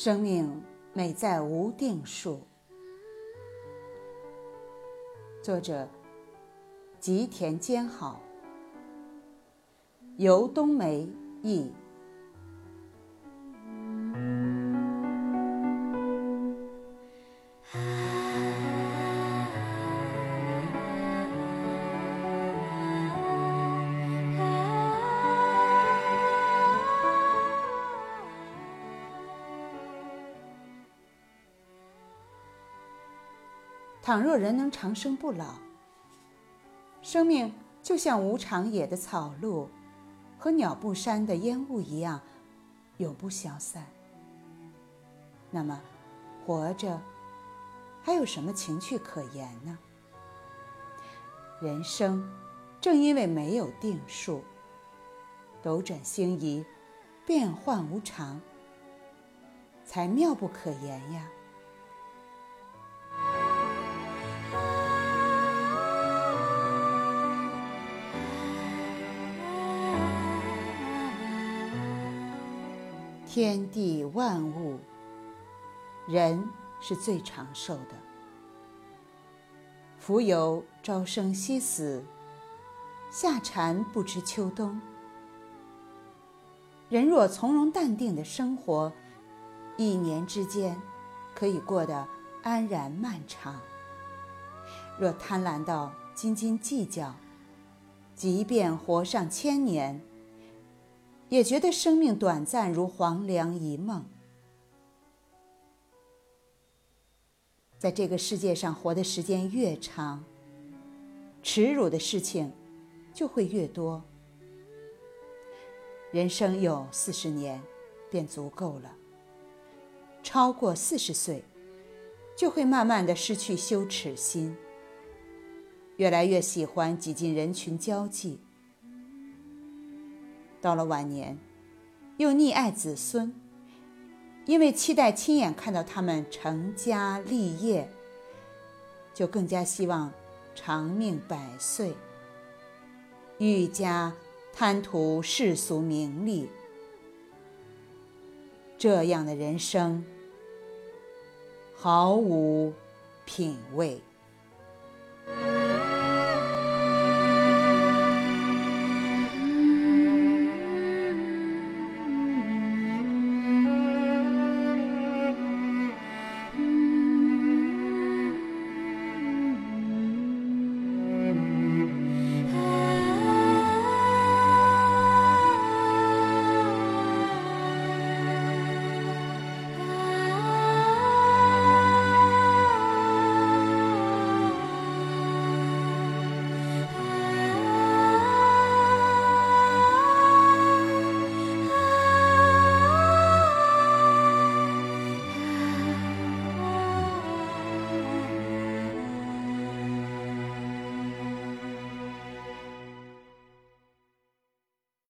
生命美在无定数。作者：吉田兼好，由冬梅译。倘若人能长生不老，生命就像无常野的草露和鸟不山的烟雾一样，永不消散。那么，活着还有什么情趣可言呢？人生正因为没有定数，斗转星移，变幻无常，才妙不可言呀。天地万物，人是最长寿的。浮游朝生夕死，夏蝉不知秋冬。人若从容淡定的生活，一年之间可以过得安然漫长。若贪婪到斤斤计较，即便活上千年。也觉得生命短暂如黄粱一梦，在这个世界上活的时间越长，耻辱的事情就会越多。人生有四十年，便足够了。超过四十岁，就会慢慢的失去羞耻心，越来越喜欢挤进人群交际。到了晚年，又溺爱子孙，因为期待亲眼看到他们成家立业，就更加希望长命百岁，愈加贪图世俗名利。这样的人生，毫无品味。